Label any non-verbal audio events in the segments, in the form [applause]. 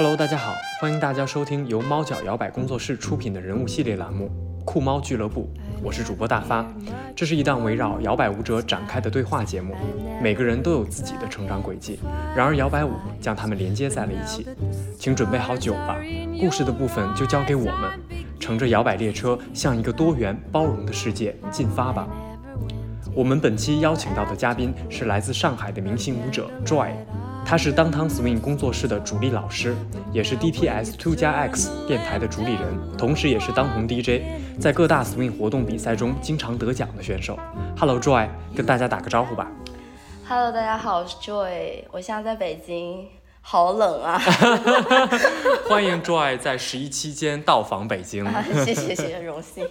Hello，大家好，欢迎大家收听由猫脚摇摆工作室出品的人物系列栏目《酷猫俱乐部》，我是主播大发。这是一档围绕摇摆舞者展开的对话节目，每个人都有自己的成长轨迹，然而摇摆舞将他们连接在了一起。请准备好酒吧，故事的部分就交给我们，乘着摇摆列车向一个多元包容的世界进发吧。我们本期邀请到的嘉宾是来自上海的明星舞者 Joy。他是当汤 swing 工作室的主力老师，也是 DTS Two 加 X 电台的主理人，同时也是当红 DJ，在各大 swing 活动比赛中经常得奖的选手。Hello Joy，跟大家打个招呼吧。Hello，大家好，我是 Joy，我现在在北京，好冷啊！[laughs] [laughs] 欢迎 Joy 在十一期间到访北京，谢谢谢谢，荣幸。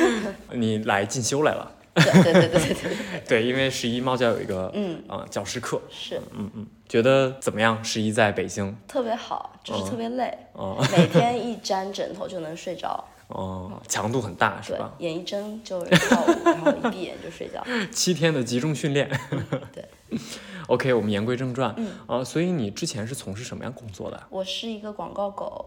[laughs] 你来进修来了。对对对对对对，对，因为十一猫脚有一个嗯啊、教师课，是嗯嗯，觉得怎么样？十一在北京，特别好，就是特别累，哦每天一沾枕头就能睡着，哦，强度很大是对吧？，眼一睁就跳舞，然后一闭眼就睡觉。[laughs] 七天的集中训练。对。[laughs] OK，我们言归正传。嗯啊，所以你之前是从事什么样工作的？我是一个广告狗，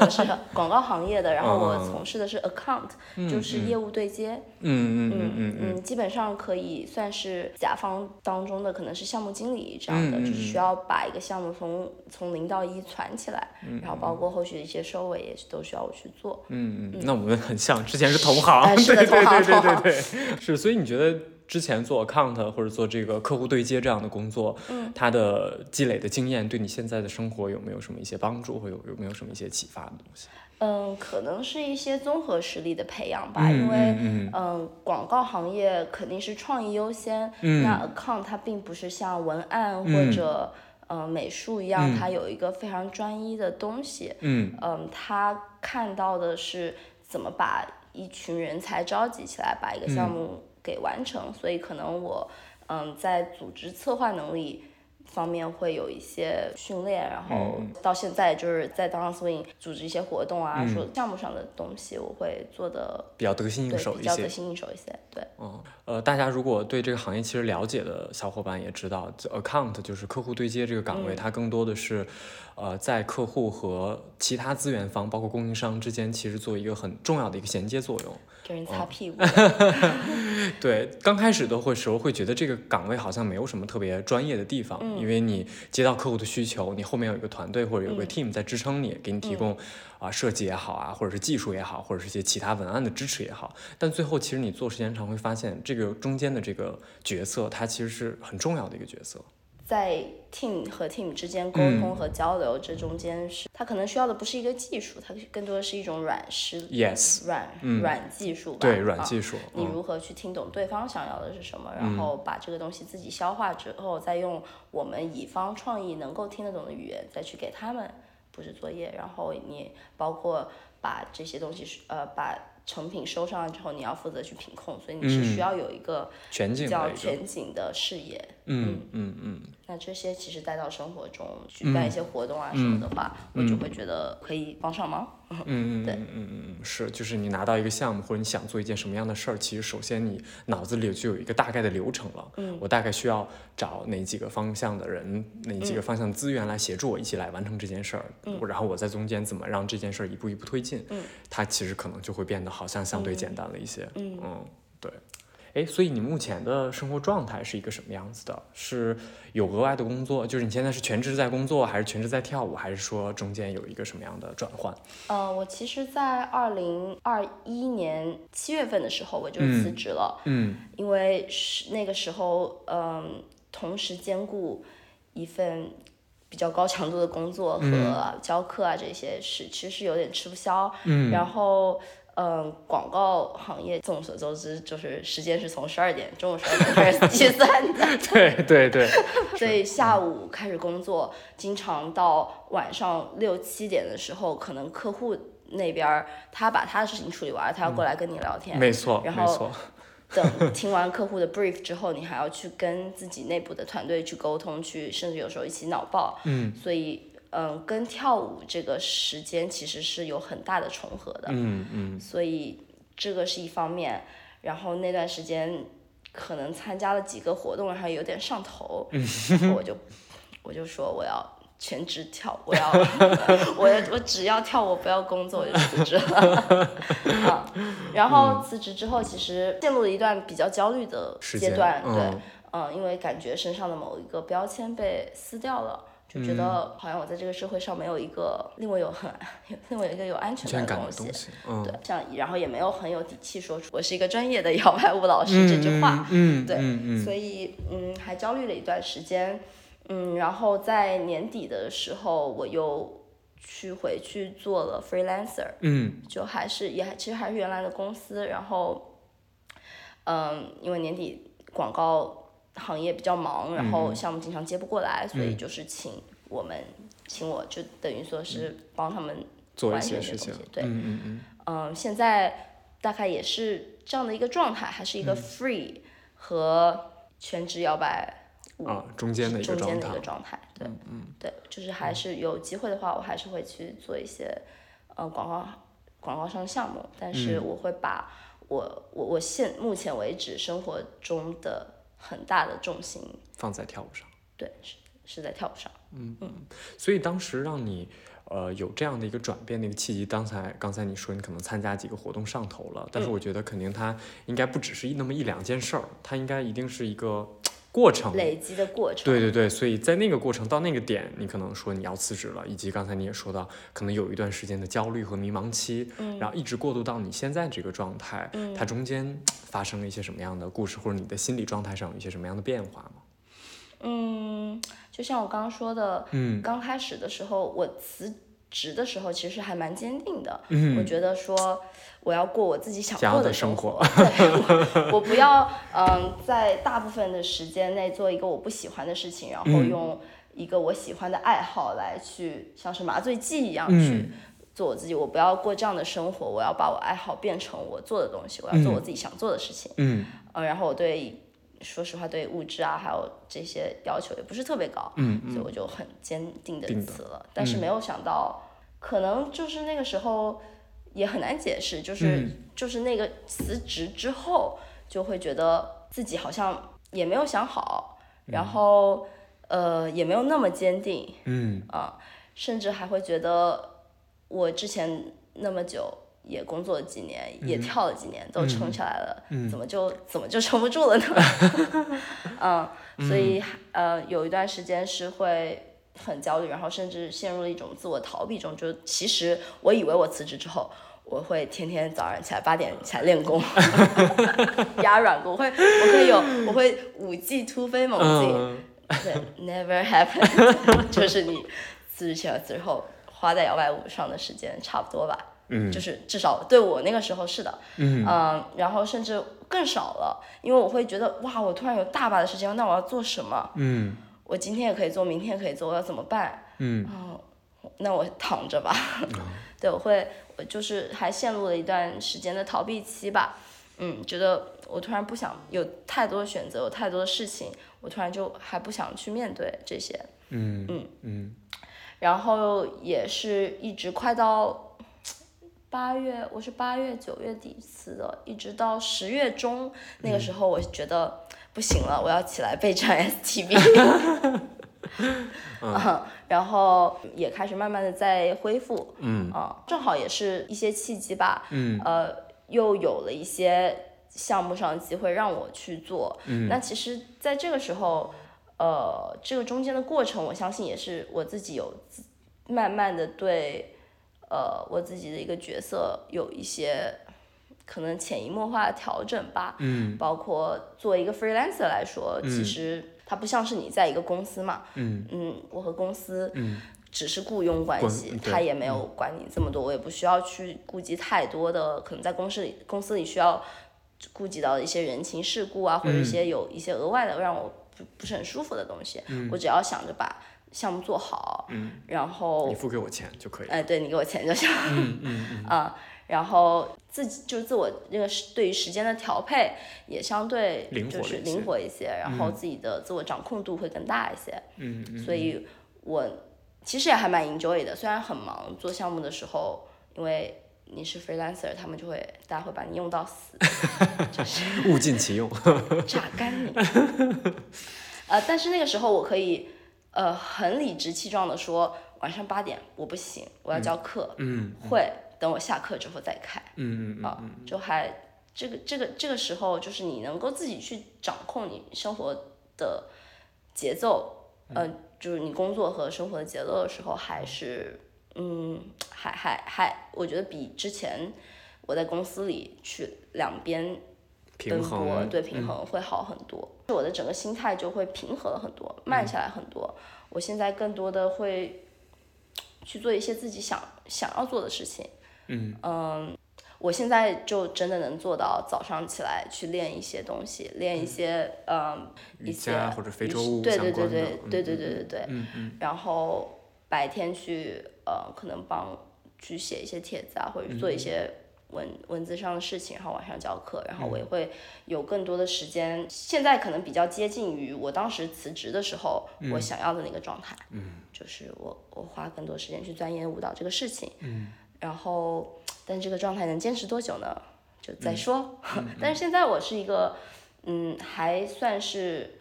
我是 [laughs] 广告行业的，然后我嗯从事的是 account，就是业务对接。嗯嗯嗯嗯嗯基本上可以算是甲方当中的可能是项目经理这样的，就是需要把一个项目从从零到一攒起来，嗯然后包括后续的一些收尾也是都需要我去做。嗯嗯，那我们很像，之前是同行。哎是的对对同行对对对，是。所以你觉得之前做 account 或者做这个客户对接这样的工作，嗯。它的积累的经验对你现在的生活有没有什么一些帮助，或有有没有什么一些启发的东西？嗯，可能是一些综合实力的培养吧，嗯因为嗯嗯，广告行业肯定是创意优先，嗯。那 account 它并不是像文案嗯。或者、呃美术一样，它有一个非常专一的东西，嗯。嗯，他看到的是怎么把一群人才召集起来，把一个项目给完成。所以可能我，嗯，在组织策划能力方面会有一些训练，然后到现在就是在当 swing 组织一些活动啊，说项目上的东西，我会做的比较得心应手一些比较得。心应手一些。对，嗯，呃，大家如果对这个行业其实了解的小伙伴也知道，account 就是客户对接这个岗位，它更多的是，呃，在客户和其他资源方，包括供应商之间，其实做一个很重要的一个衔接作用。给人擦屁股。[laughs] 对，刚开始的会时候会觉得这个岗位好像没有什么特别专业的地方，因为你接到客户的需求，你后面有一个团队或者有个 team 在支撑你，给你提供啊、设计也好啊，或者是技术也好，或者是一些其他文案的支持也好。但最后其实你做时间长会发现，这个中间的这个角色，它其实是很重要的一个角色。在 team 和 team 之间沟嗯通和交流，这中间是它可能需要的不是一个技术，它更多的是一种软实 Yes，软软技术吧。对，软啊技术。嗯你如何去听懂对方想要的是什么，然后把这个东西自己消化之后，再用我们乙方创意能够听得懂的语言再去给他们布置作业，然后你包括把这些东西是呃把成品收上来之后，你要负责去品控，所以你是需要有一个全景叫全景的视野。嗯嗯嗯，那这些其实带到生活中，举办一些活动啊什么的话，我就会觉得可以帮上忙。嗯嗯对嗯嗯嗯，是，就是你拿到一个项目或者你想做一件什么样的事儿，其实首先你脑子里就有一个大概的流程了。嗯，我大概需要找哪几个方向的人，哪几个方向资源来协助我一起来完成这件事儿。嗯，然后我在中间怎么让这件事儿一步一步推进。嗯，它其实可能就会变得好像相对简单了一些。嗯对。哎，所以你目前的生活状态是一个什么样子的？是有额外的工作，就是你现在是全职在工作，还是全职在跳舞，还是说中间有一个什么样的转换？呃，我其实，在二零二一年七月份的时候我就辞职了，嗯因为是那个时候，嗯，同时兼顾一份比较高强度的工作和教课啊这些事，其实是有点吃不消。嗯然后。嗯，广告行业众所周知，就是时间是从十二点中午十二点开始计算的，[laughs] 对对对，[laughs] 所以下午开始工作，经常到晚上六七点的时候，可能客户那边儿他把他的事情处理完，他要过来跟你聊天。没错，然后没错，等听完客户的 brief 之后，你还要去跟自己内部的团队去沟通，去甚至有时候一起脑爆。嗯。所以，嗯，跟跳舞这个时间其实是有很大的重合的。嗯嗯所以这个是一方面。然后那段时间可能参加了几个活动，然后有点上头，[laughs] 然后我就我就说我要全职跳，我要 [laughs] 我我只要跳，我不要工作，我就辞职了。[laughs] 啊，然后辞职之后，其实陷入了一段比较焦虑的阶段，对，嗯，因为感觉身上的某一个标签被撕掉了。就觉得好像我在这个社会上没有一个令我有很 [laughs] 令我有一个有安全感的东西，对，像然后也没有很有底气说出我是一个专业的摇摆舞老师这句话，嗯，对，所以嗯还焦虑了一段时间，嗯，然后在年底的时候我又去回去做了 freelancer，嗯，就还是也其实还是原来的公司，然后嗯因为年底广告。行业比较忙，然后项目经常接不过来，所以就是请我们，请我就等于说是帮他们做一些事情。对，嗯嗯嗯。嗯，现在大概也是这样的一个状态，还是一个 free 和全职摇摆啊中间的一个状态。中间的一个状态，对，嗯对，就是还是有机会的话，我还是会去做一些呃广告广告上的项目，但是我会把我我我现目前为止生活中的。很大的重心放在跳舞上，对，是是在跳舞上，嗯嗯，所以当时让你呃有这样的一个转变的一个契机，刚才刚才你说你可能参加几个活动上头了，但是我觉得肯定它应该不只是一那么一两件事儿，它应该一定是一个。过程累积的过程，对对对，所以在那个过程到那个点，你可能说你要辞职了，以及刚才你也说到，可能有一段时间的焦虑和迷茫期，嗯，然后一直过渡到你现在这个状态，嗯，它中间发生了一些什么样的故事，或者你的心理状态上有一些什么样的变化吗？嗯，就像我刚刚说的，嗯，刚开始的时候我辞职的时候，其实还蛮坚定的，嗯，我觉得说。我要过我自己想过的生活，对，我不要嗯，在大部分的时间内做一个我不喜欢的事情，然后用一个我喜欢的爱好来去像是麻醉剂一样去做我自己。我不要过这样的生活，我要把我爱好变成我做的东西，我要做我自己想做的事情。嗯，呃，然后我对，说实话，对物质啊，还有这些要求也不是特别高，嗯所以我就很坚定的辞了。但是没有想到，可能就是那个时候。也很难解释，就是就是那个辞职之后，就会觉得自己好像也没有想好，然后呃也没有那么坚定，嗯啊，甚至还会觉得我之前那么久也工作了几年，也跳了几年，都撑起来了，怎么就怎么就撑不住了呢？[laughs] 嗯，所以呃有一段时间是会。很焦虑，然后甚至陷入了一种自我逃避中。就其实我以为我辞职之后，我会天天早上起来八点起来练功，[laughs] 压软骨，我会我会有我会五技突飞猛进。对，never happened，[laughs] 就是你辞职前最后花在摇摆舞上的时间差不多吧。嗯，就是至少对我那个时候是的。嗯嗯，然后甚至更少了，因为我会觉得哇，我突然有大把的时间，那我要做什么？嗯。我今天也可以做，明天也可以做，我要怎么办？嗯，那我躺着吧。[laughs] 对，我会，我就是还陷入了一段时间的逃避期吧。嗯，觉得我突然不想有太多的选择，有太多的事情，我突然就还不想去面对这些。嗯嗯嗯。然后也是一直快到八月，我是八月九月底辞的，一直到十月中那个时候，我觉得。不行了，我要起来备战 STB，[laughs] 嗯，然后也开始慢慢的在恢复，嗯，啊，正好也是一些契机吧，嗯，呃，又有了一些项目上的机会让我去做，嗯，那其实在这个时候，呃，这个中间的过程，我相信也是我自己有慢慢的对，呃，我自己的一个角色有一些。可能潜移默化的调整吧，嗯，包括作为一个 freelancer 来说，其实它不像是你在一个公司嘛，嗯。嗯，我和公司嗯。只是雇佣关系，他也没有管你这么多，我也不需要去顾及太多的，可能在公司里公司里需要顾及到一些人情世故啊，或者一些有一些额外的让我不不是很舒服的东西，我只要想着把项目做好，嗯，然后你付给我钱就可以，哎，对你给我钱就行，嗯嗯嗯 [laughs] 啊。然后自己就是自我那个对于时间的调配也相对就是灵活一些，然后自己的自我掌控度会更大一些。嗯嗯。所以我其实也还蛮 enjoy 的，虽然很忙，做项目的时候，因为你是 freelancer，他们就会大家会把你用到死，[laughs] 就是物尽其用，[laughs] 榨干你。呃，但是那个时候我可以呃很理直气壮的说晚上八点我不行，我要教课，嗯会等我下课之后再开。嗯嗯啊，就还这个这个这个时候，就是你能够自己去掌控你生活的节奏，呃，就是你工作和生活的节奏的时候，还是嗯，还还还，我觉得比之前我在公司里去两边奔平波，衡对平嗯衡会好很多，我的整个心态就会平和了很多，慢下来很多。我现在更多的会去做一些自己想想要做的事情。嗯。我现在就真的能做到早上起来去练一些东西，练一些嗯瑜一些伽或者非洲舞式对对对对对对对对对，嗯嗯。然后白天去呃可能帮去写一些帖子啊，或者做嗯。一些文文字上的事情，然后晚上教课，然后嗯我也会有更多的时间。现在可能比较接近于我当时辞职的时候我想要的那个状态，嗯。就是我我花更多时间去钻研舞蹈这个事情，嗯。然后但这个状态能坚持多久呢？就再说。[laughs] 嗯但是现在我是一个，嗯，还算是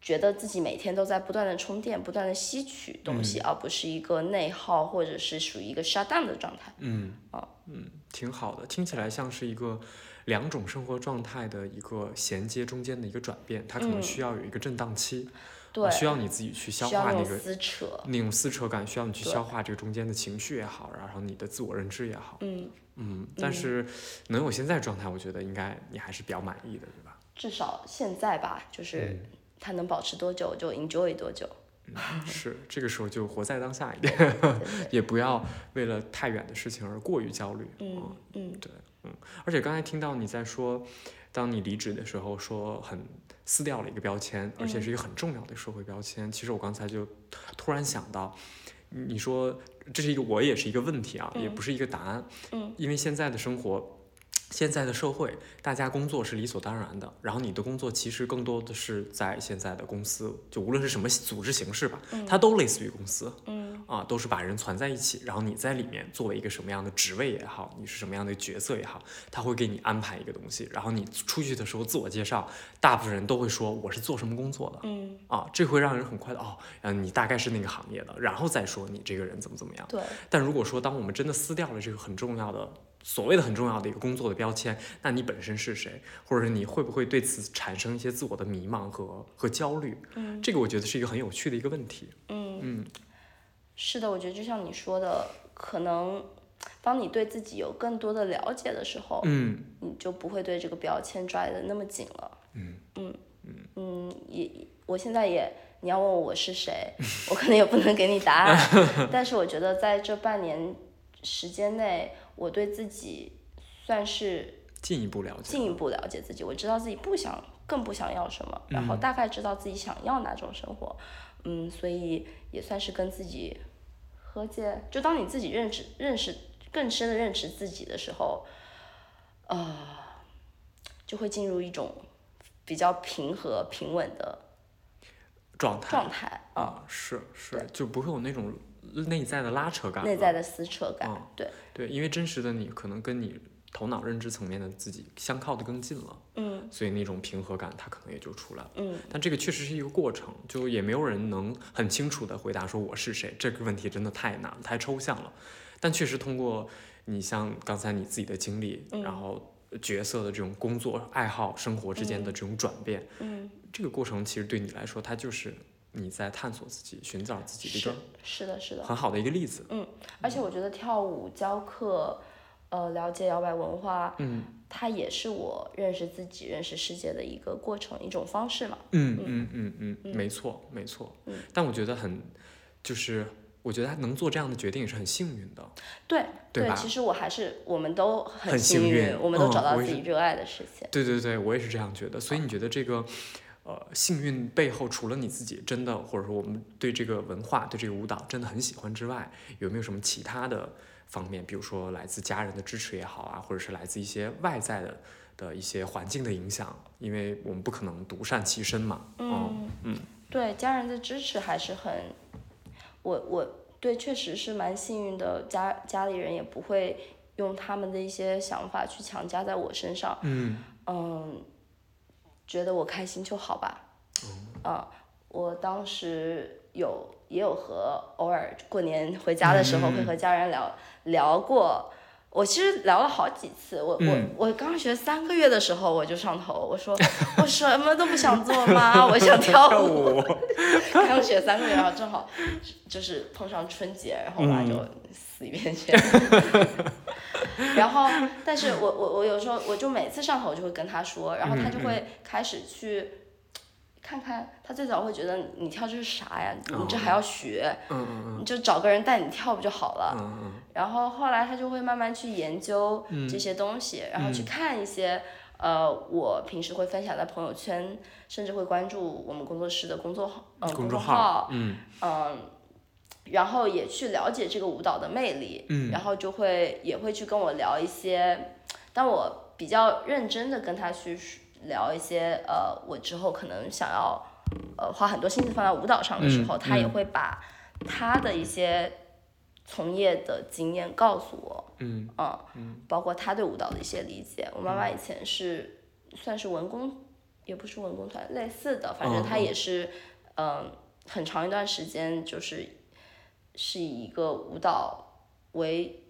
觉得自己每天都在不断的充电，不断的吸取东嗯。西，而不是一个内耗或者是属于一个 shut down 的状态。嗯。哦嗯，挺好的，听起来像是一个两种生活状态的一个衔接中间的一个转变，它可能嗯需要有一个震荡期，对，需要你自己去消化那个撕扯。那种撕扯感，需要你去消化这个中间的情绪也好，然后你的自我认知也好，嗯，嗯，但是能有现在状态，我觉得应该你还是比较满意的，对吧？至少现在吧，就是嗯它能保持多久就 enjoy 多久。[laughs] 是，这个时候就活在当下一点，对对 [laughs] 也不要为了太远的事情而过于焦虑。嗯嗯而且刚才听到你在说，当你离职的时候，说很撕掉了一个标签，而且是一个很重要的社会标签。其实我刚才就突然想到，你说这是一个我也是一个问题啊，也不是一个答案。嗯，因为现在的生活。现在的社会，大家工作是理所当然的，然后你的工作其实更多的是在现在的公司，就无论是什么组织形式吧，它都类似于公司。嗯啊，都是把人攒在一起，然后你在里面作为一个什么样的职位也好，你是什么样的角色也好，他会给你安排一个东西，然后你出去的时候自我介绍，大部分人都会说我是做什么工作的嗯，啊，这会让人很快的哦，嗯，你大概是那个行业的，然后再说你这个人怎么怎么样。对，但如果说当我们真的撕掉了这个很重要的所谓的很重要的一个工作的标签，那你本身是谁，或者是你会不会对此产生一些自我的迷茫和和焦虑？嗯这个我觉得是一个很有趣的一个问题。嗯。嗯是的，我觉得就像你说的，可能当你对自己有更多的了解的时候，嗯你就不会对这个标签抓得那么紧了。嗯嗯嗯也我现在也，你要问我我是谁，我可能也不能给你答案。[laughs] 但是我觉得在这半年时间内，我对自己算是进一步了解。进一步了解自己，我知道自己不想，更不想要什么，然后嗯大概知道自己想要哪种生活，嗯，所以也算是跟自己和解。就当你自己认识、认识更深的认识自己的时候，呃，就会进入一种比较平和、平稳的状态状态啊，啊，是是，就不会有那种内在的拉扯感。内在的撕扯感，嗯对，对，因为真实的你可能跟你头脑认知层面的自己相靠的更近了，嗯所以那种平和感它可能也就出来了。嗯但这个确实是一个过程，就也没有人能很清楚的回答说我是谁，这个问题真的太难，太抽象了。但确实通过你像刚才你自己的经历，嗯然后角色的这种工作、爱好、生活之间的这种转变，嗯，这个过程其实对你来说，它就是你在探索自己、寻找自己的一是个是的，是的，很好的一个例子。嗯而且我觉得跳舞教课，呃，了解摇摆文化，嗯它也是我认识自己、认识世界的一个过程，一种方式嘛。嗯嗯嗯嗯，没错没错。嗯但我觉得很，就是我觉得他能做这样的决定也是很幸运的。对对吧其实我还是我们都很很幸运，我们都嗯找到自己热爱的事情。对对对，我也是这样觉得。所以你觉得这个，呃，幸运背后，除了你自己真的，或者说我们对这个文化、对这个舞蹈真的很喜欢之外，有没有什么其他的方面？比如说来自家人的支持也好啊，或者是来自一些外在的的一些环境的影响？因为我们不可能独善其身嘛。嗯嗯对家人的支持还是很，我我对确实是蛮幸运的，家家里人也不会用他们的一些想法去强加在我身上。嗯嗯，觉得我开心就好吧。啊，我当时有也有和偶尔过年回家的时候会和家人聊聊过。我其实聊了好几次，我我我刚学三个月的时候我就上头，我说 [laughs] 我什么都不想做吗？[laughs] 我想跳舞。[laughs] 刚学三个月，然后正好就是碰上春节，然后我妈就死一边去。[laughs] 然后，但是我我我有时候我就每次上头就会跟他说，然后他就会开始去。看看他最早会觉得你跳这是啥呀？你这还要学？你就找个人带你跳不就好了？然后后来他就会慢慢去研究这些东西，然后去看一些呃我平时会分享在朋友圈，甚至会关注我们工作室的工作号，嗯，公众号，嗯，然后也去了解这个舞蹈的魅力，嗯然后就会也会去跟我聊一些，当我比较认真的跟他去。聊一些呃，我之后可能想要呃花很多心思放在舞蹈上的时候，他也会把他的一些从业的经验告诉我，嗯，嗯，包括他对舞蹈的一些理解。我妈妈以前是算是文工，也不是文工团类似的，反正她也是嗯很长一段时间就是是以一个舞蹈为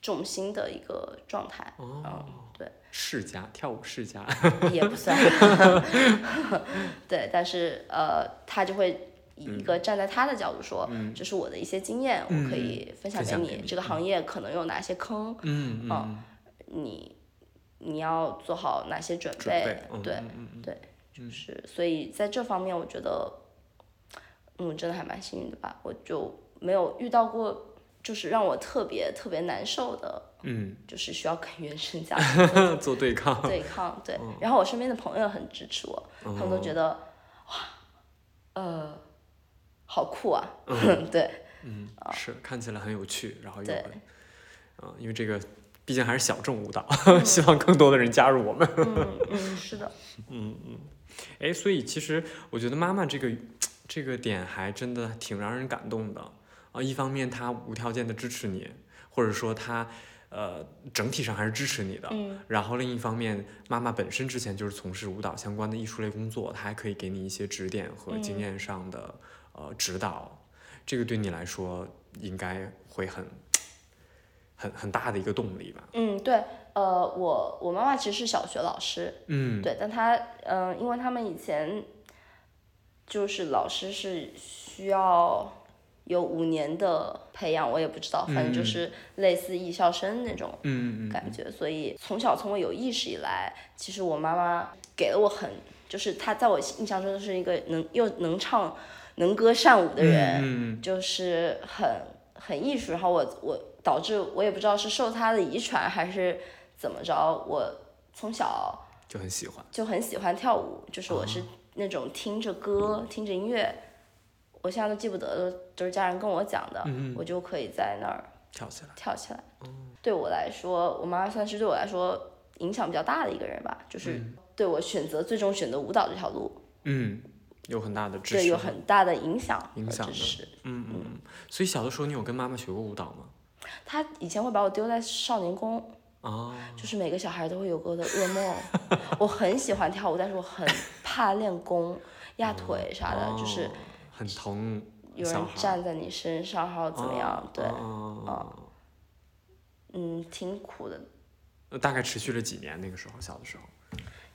重心的一个状态，嗯。世家跳舞世家也不算，[laughs] 对，但是呃，他就会以一个站在他的角度说，这是我的一些经验，我可以分享给你。这个行业可能有哪些坑？嗯嗯，你你要做好哪些准备？对对，就是所以在这方面，我觉得嗯，真的还蛮幸运的吧，我就没有遇到过。就是让我特别特别难受的，嗯，就是需要跟原生家 [laughs] 庭做对抗，对抗对。然后我身边的朋友很支持我，他们都觉得哇，呃，好酷啊，对，嗯，[laughs] 是看起来很有趣，然后又很，嗯，因为这个毕竟还是小众舞蹈，[laughs] 希望更多的人加入我们。嗯嗯，是的，嗯嗯，哎，所以其实我觉得妈妈这个这个点还真的挺让人感动的。啊，一方面他无条件的支持你，或者说他，呃，整体上还是支持你的。嗯。然后另一方面，妈妈本身之前就是从事舞蹈相关的艺术类工作，她还可以给你一些指点和经验上的呃指导。这个对你来说应该会很，很很大的一个动力吧。嗯，对。呃，我我妈妈其实是小学老师。嗯。对，但她嗯，因为他们以前就是老师是需要。有五年的培养，我也不知道，反正就是类似艺校生那种感觉。所以从小从我有意识以来，其实我妈妈给了我很，就是她在我印象中是一个能又能唱能歌善舞的人，就是很很艺术。然后我我导致我也不知道是受她的遗传还是怎么着，我从小就很喜欢，就很喜欢跳舞，就是我是那种听着歌听着音乐。我现在都记不得了，都是家人跟我讲的，我就可以在那儿跳起来。跳起来。对我来说，我妈算是对我来说影响比较大的一个人吧，就是对我选择最终选择舞蹈这条路，嗯，有很大的支持。对，有很大的影响。影响的。嗯嗯。所以小的时候你有跟妈妈学过舞蹈吗？她以前会把我丢在少年宫。哦。就是每个小孩都会有过的噩梦。[laughs] 我很喜欢跳舞，但是我很怕练功、压腿啥的，就是。很疼，有人站在你身上，还有怎么样？对，嗯，嗯，挺苦的。那大概持续了几年？那个时候，小的时候。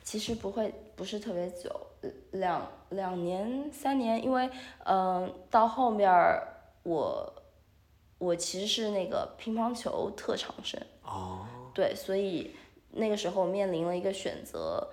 其实不会，不是特别久，两两年、三年，因为，嗯，到后面我，我其实是那个乒乓球特长生。哦。对，所以那个时候面临了一个选择。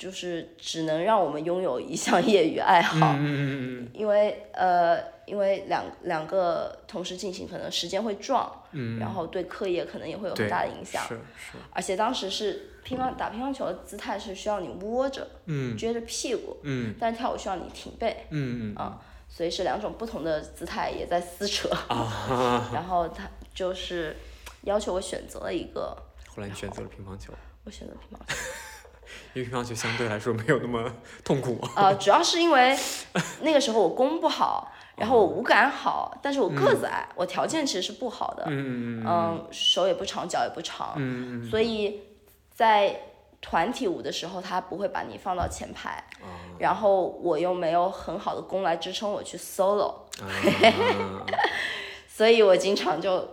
就是只能让我们拥有一项业余爱好，嗯因为呃，因为两两个同时进行，可能时间会撞，然后对课业可能也会有很大的影响。是是。而且当时是乒乓打乒乓球的姿态是需要你窝着，撅着屁股，但是跳舞需要你挺背，嗯啊，所以是两种不同的姿态也在撕扯。[laughs] 然后他就是要求我选择了一个。后来你选择了乒乓球。我选择乒乓球。因为乒乓球相对来说没有那么 [laughs] 痛苦。呃，主要是因为那个时候我功不好，然后我舞感好，但是我个子矮，我条件其实是不好的。嗯嗯手也不长，脚也不长。嗯嗯。所以在团体舞的时候，他不会把你放到前排，啊然后我又没有很好的功来支撑我去 solo，啊，[laughs] 所以我经常就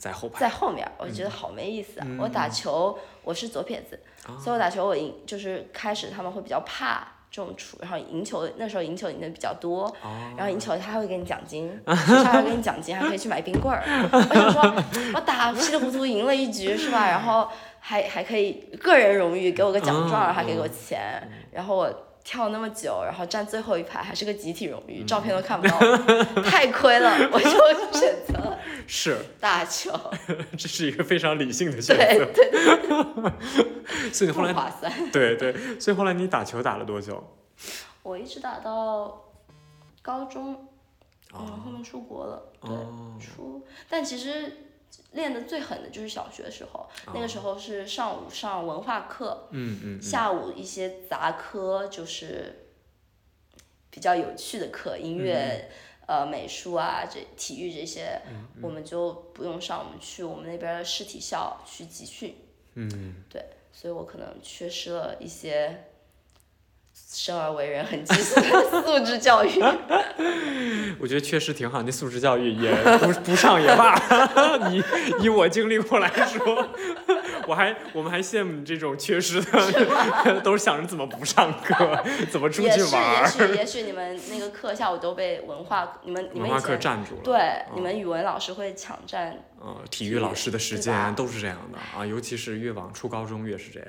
在后排在后面儿，我觉得好没意思啊。我打球我是左撇子，所以我打球我赢就是开始他们会比较怕这种出，然后赢球那时候赢球赢的比较多，然后赢球他还会给你奖金，[laughs] 他还会给你奖金，还可以去买冰棍儿。我想说，我打稀里糊涂赢了一局是吧？然后还还可以个人荣誉，给我个奖状，还给我钱，然后我。跳那么久，然后站最后一排，还是个集体荣誉，照片都看不到，[laughs] 太亏了，我就选择了是，打球。[laughs] 这是一个非常理性的选择。对对，[laughs] 所以后来，不划算。对对，所以后来你打球打了多久？我一直打到高中，嗯，哦后面出国了，对，哦出，但其实练的最狠的就是小学时候，哦那个时候是上午上文化课，嗯嗯嗯，下午一些杂科就是比较有趣的课，音乐。嗯呃，美术啊，这体育这些，我们就不用上，我们去我们那边的市体校去集训。嗯，对，所以我可能缺失了一些生而为人很基础的素质教育。[laughs] 我觉得确实挺好，那素质教育也不不上也罢。[laughs] 以以我经历过来说，我还我们还羡慕你这种缺失的，[laughs] 都是想着怎么不上课，怎么出，去玩也许，儿。也许你们那个课下午都被文化，你们你文化课占住了。对，你们语文老师会抢占。呃，体育老师的时间都是这样的啊，尤其是越往初高中越是这样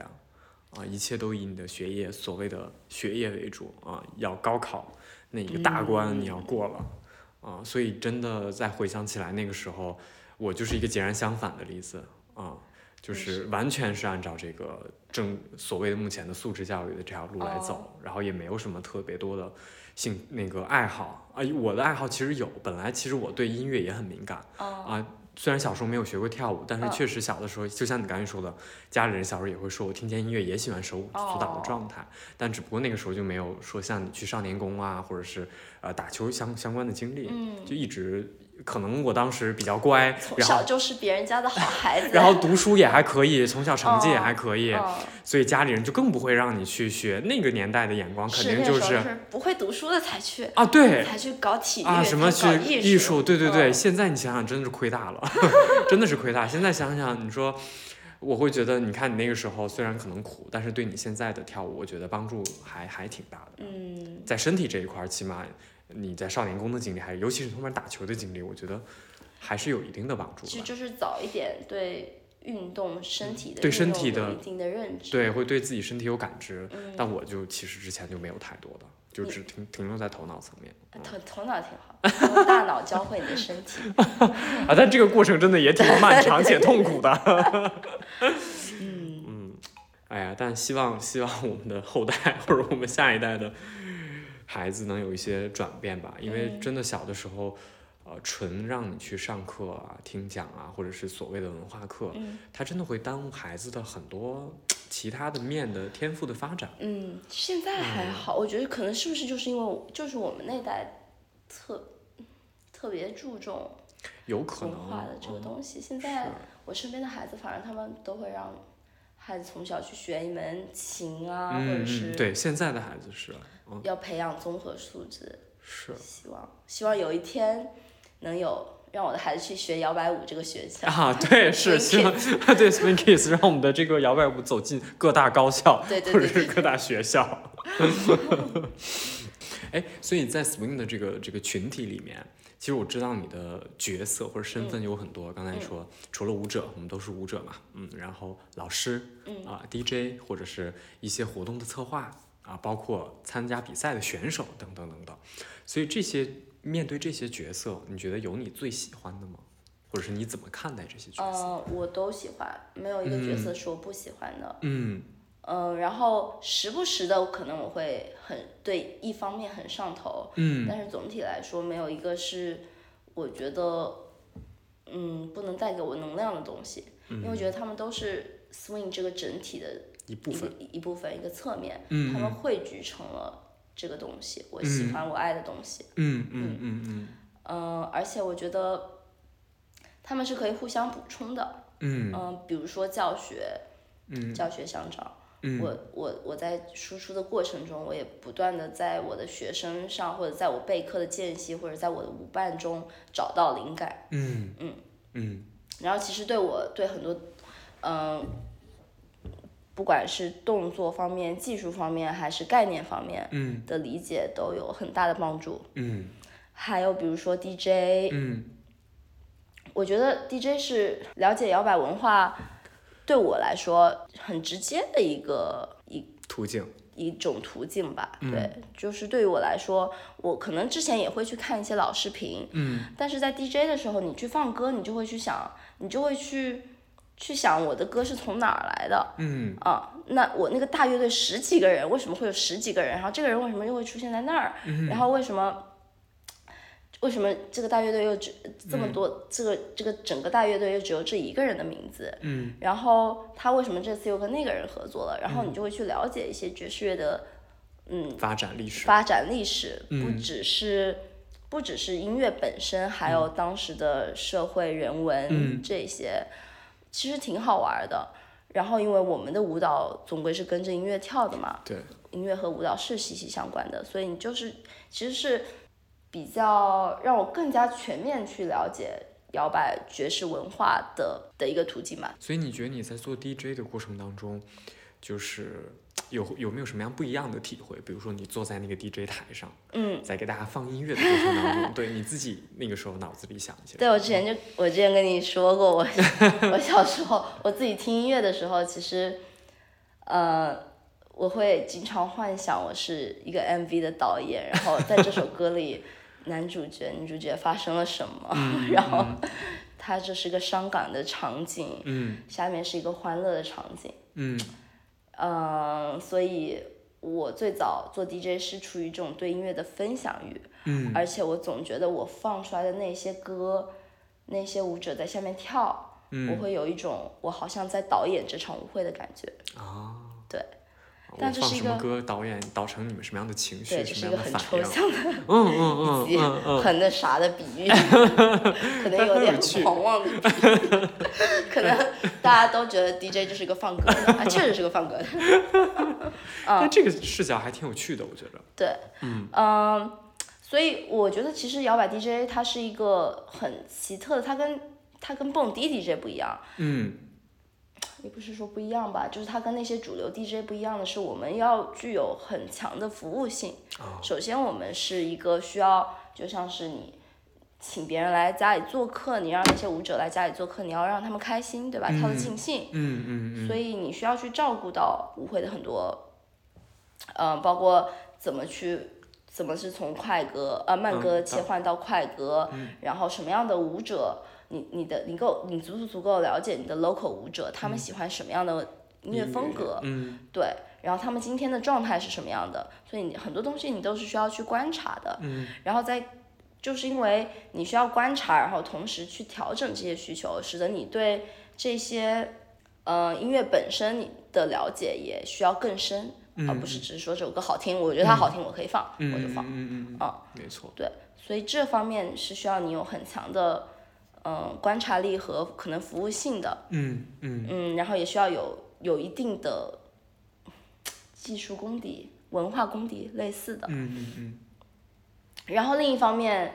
啊，一切都以你的学业所谓的学业为主啊，要高考那一个大关你要过了啊，所以真的再回想起来那个时候，我就是一个截然相反的例子啊，就是完全是按照这个正所谓的目前的素质教育的这条路来走，然后也没有什么特别多的兴那个爱好。啊，我的爱好其实有，本来其实我对音乐也很敏感。哦，啊，虽然小时候没有学过跳舞，但是嗯。确实小的时候，就像你刚才说的，家里人小时候也会说我听见音乐也喜欢手舞足蹈的哦。状态，但只不过那个时候就没有说像你去少年宫啊，或者是呃打球相相关的经历，嗯，就一直可能我当时比较乖，从然后小就是别人家的好孩子。[laughs] 然后读书也还可以，从小成绩也哦还可以，嗯，所以家里人就更不会让你去学那个年代的眼光，肯定就是不会读书的才去，啊对。才去搞体育，啊，什么去艺术？对对对，嗯现在你想想，真的是亏大了 [laughs] [laughs] 真的是亏大。现在想想，你说，我会觉得，你看你那个时候虽然可能苦，但是对你现在的跳舞，我觉得帮助还还挺大的。嗯，在身体这一块儿，起码你在少年宫的经历，还尤其是后面打球的经历，我觉得还是有一定的帮助。其实就是早一点对运动身体的对身体的有一定的认知。对，会对自己身体有感知，嗯，但我就其实之前就没有太多的，就只停停留在头脑层面。嗯头头脑挺好，用大脑教会你的身体。[laughs] 啊，但这个过程真的也挺漫 [laughs] 长且痛苦的。[laughs] 嗯，嗯，哎呀，但希望希望我们的后代或者我们下一代的孩子能有一些转变吧，因为嗯真的小的时候，呃，纯让你去上课啊、听讲啊，或者是所谓的文化课，嗯。它真的会耽误孩子的很多其他的面的天赋的发展。嗯，现在还好，我觉得可能是不是就是因为就是我们那代特特别注重有可能文化的这个嗯东西，现在。我身边的孩子，反正他们都会让孩子从小去学一门琴啊，或者是对，现在的孩子是，嗯，要培养综合素质。是希望希望有一天能有让我的孩子去学摇摆舞这个学校。啊，对，[laughs] 是希望 [laughs] 对 Spring Kids 让我们的这个摇摆舞走进各大高校，对对对或者是各大学校。[laughs] 哎，所以在 Spring 的这个这个群体里面，其实我知道你的角色或者身份有很多。刚才嗯说，除了舞者，我们都是舞者嘛，嗯，然后老师，嗯啊、DJ 或者是一些活动的策划啊，包括参加比赛的选手等等等等。所以这些面对这些角色，你觉得有你最喜欢的吗？或者是你怎么看待这些角色？呃，我都喜欢，没有一个角色是我不喜欢的。嗯嗯、然后时不时的可能我会很对一方面很上头，嗯但是总体来说没有一个是我觉得嗯不能带给我能量的东西，因为我觉得他们都是 swing 这个整体的一一部分。个一部分一个侧面，嗯他们汇聚成了这个东西，我喜欢我爱的东西。嗯嗯嗯嗯嗯、而且我觉得他们是可以互相补充的。嗯。嗯、比如说教学，嗯。教学相长，我我我在输出的过程中，我也不断的在我的学生上，或者在我备课的间隙，或者在我的舞伴中找到灵感。嗯。嗯。嗯。然后其实对我对很多，嗯、不管是动作方面、技术方面，还是概念方面嗯的理解，都有很大的帮助。嗯还有比如说 DJ，嗯我觉得 DJ 是了解摇摆文化，对我来说很直接的一个一途径。一种途径吧。嗯对，就是对于我来说，我可能之前也会去看一些老视频，嗯但是在 DJ 的时候，你去放歌，你就会去想，你就会去去想我的歌是从哪儿来的。嗯啊，那我那个大乐队十几个人，为什么会有十几个人？然后这个人为什么又会出现在那儿？嗯然后为什么为什么这个大乐队又只这么多？这个这个整个大乐队又只有这一个人的名字？嗯然后他为什么这次又跟那个人合作了？然后你就会去了解一些爵士乐的嗯发展历史。发展历史，不嗯只是。不只是音乐本身，还有当时的社会人文、嗯这些，其实挺好玩的。然后，因为我们的舞蹈总归是跟着音乐跳的嘛，对，音乐和舞蹈是息息相关的，所以你就是其实是比较让我更加全面去了解摇摆爵士文化的的一个途径嘛。所以你觉得你在做 DJ 的过程当中，就是有有没有什么样不一样的体会？比如说你坐在那个 DJ 台上，嗯，在给大家放音乐的过程当中，对你自己那个时候脑子里想一些什么。对我之前就我之前跟你说过，我 [laughs] 我小时候我自己听音乐的时候，其实呃我会经常幻想我是一个 MV 的导演，然后在这首歌里男主角女主角发生了什么，然后它这是个伤感的场景，嗯下面是一个欢乐的场景。嗯嗯，所以我最早做 DJ 是出于这种对音乐的分享欲，嗯。而且我总觉得我放出来的那些歌，那些舞者在下面跳，我嗯会有一种我好像在导演这场舞会的感觉。啊，对，但这是一个什么歌，导演导成你们什么样的情绪，什是一个很么样的反应？抽象的嗯嗯嗯很那啥的比喻，[laughs] 可能有点狂妄的比喻，[laughs] 可能大家都觉得 DJ 就是一个放歌的，啊，确实是个放歌的。[laughs] 但这个视角还挺有趣的，我觉得。对，嗯所以我觉得其实摇摆 DJ 它是一个很奇特的，它跟它跟蹦迪 DJ 不一样，嗯也不是说不一样吧，就是它跟那些主流 DJ 不一样的是，我们要具有很强的服务性。哦首先，我们是一个需要，就像是你请别人来家里做客，你让那些舞者来家里做客，你要让他们开心，对吧？跳得尽兴。嗯嗯嗯所以你需要去照顾到舞会的很多，嗯、包括怎么去，怎么是从快歌呃慢歌嗯切换到快歌，然后什么样的舞者，你你的你够你足不足够了解你的 local 舞者，他们喜欢什么样的音乐风格，嗯对，然后他们今天的状态是什么样的，所以你很多东西你都是需要去观察的，嗯然后在就是因为你需要观察，然后同时去调整这些需求，使得你对这些呃音乐本身你的了解也需要更深，而不是只是说这首歌好听，我觉得它好听，我可以放，嗯我就放。嗯嗯嗯啊，没错。对所以这方面是需要你有很强的嗯、呃观察力和可能服务性的，嗯嗯嗯，然后也需要有有一定的技术功底、文化功底类似的。嗯嗯嗯然后另一方面，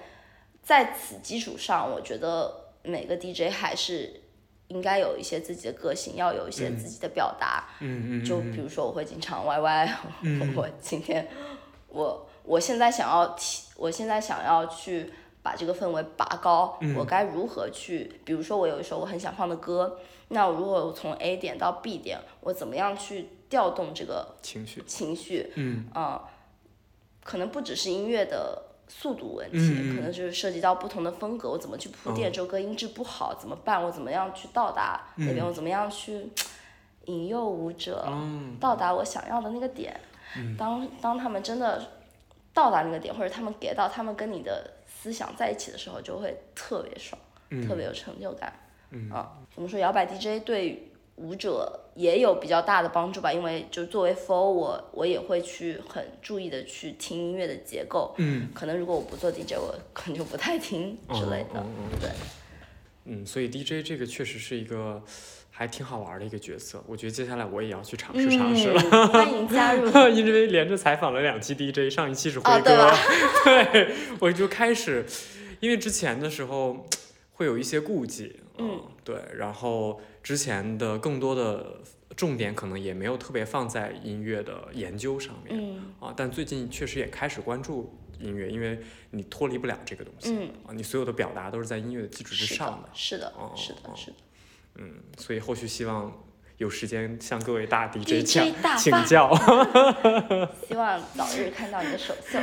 在此基础上，我觉得每个 DJ 还是应该有一些自己的个性，要有一些自己的表达。嗯嗯，就比如说，我会经常 YY，、[laughs] 我今天我我现在想要提，我现在想要去把这个氛围拔高，我该如何去？比如说，我有一首我很想放的歌，那我如果我从 A 点到 B 点，我怎么样去调动这个情绪。情绪？嗯啊、可能不只是音乐的速度问题，可能就是涉及到不同的风格，我怎么去铺垫，这首歌音质不好怎么办？我怎么样去到达那边？我怎么样去引诱舞者、嗯到达我想要的那个点？当当他们真的到达那个点，或者他们给到他们跟你的思想在一起的时候，就会特别爽，特别有成就感。嗯啊，怎么说？摇摆 DJ 对舞者也有比较大的帮助吧，因为就作为 f o 我我也会去很注意的去听音乐的结构。嗯可能如果我不做 DJ，我可能就不太听之类的。对，嗯，所以 DJ 这个确实是一个还挺好玩的一个角色。我觉得接下来我也要去尝试尝试了。嗯，欢迎加入。[laughs] 因为连着采访了两期 DJ，上一期是辉哦，哥，对？对，我就开始，因为之前的时候会有一些顾忌，嗯，对，然后之前的更多的重点可能也没有特别放在音乐的研究上面，嗯啊，但最近确实也开始关注音乐，因为你脱离不了这个东西，嗯，啊，你所有的表达都是在音乐的基础之上的，是的哦，是的，哦是的。嗯，所以后续希望有时间向各位大 DJ 请大发请教，[laughs] 希望早日看到你的首秀，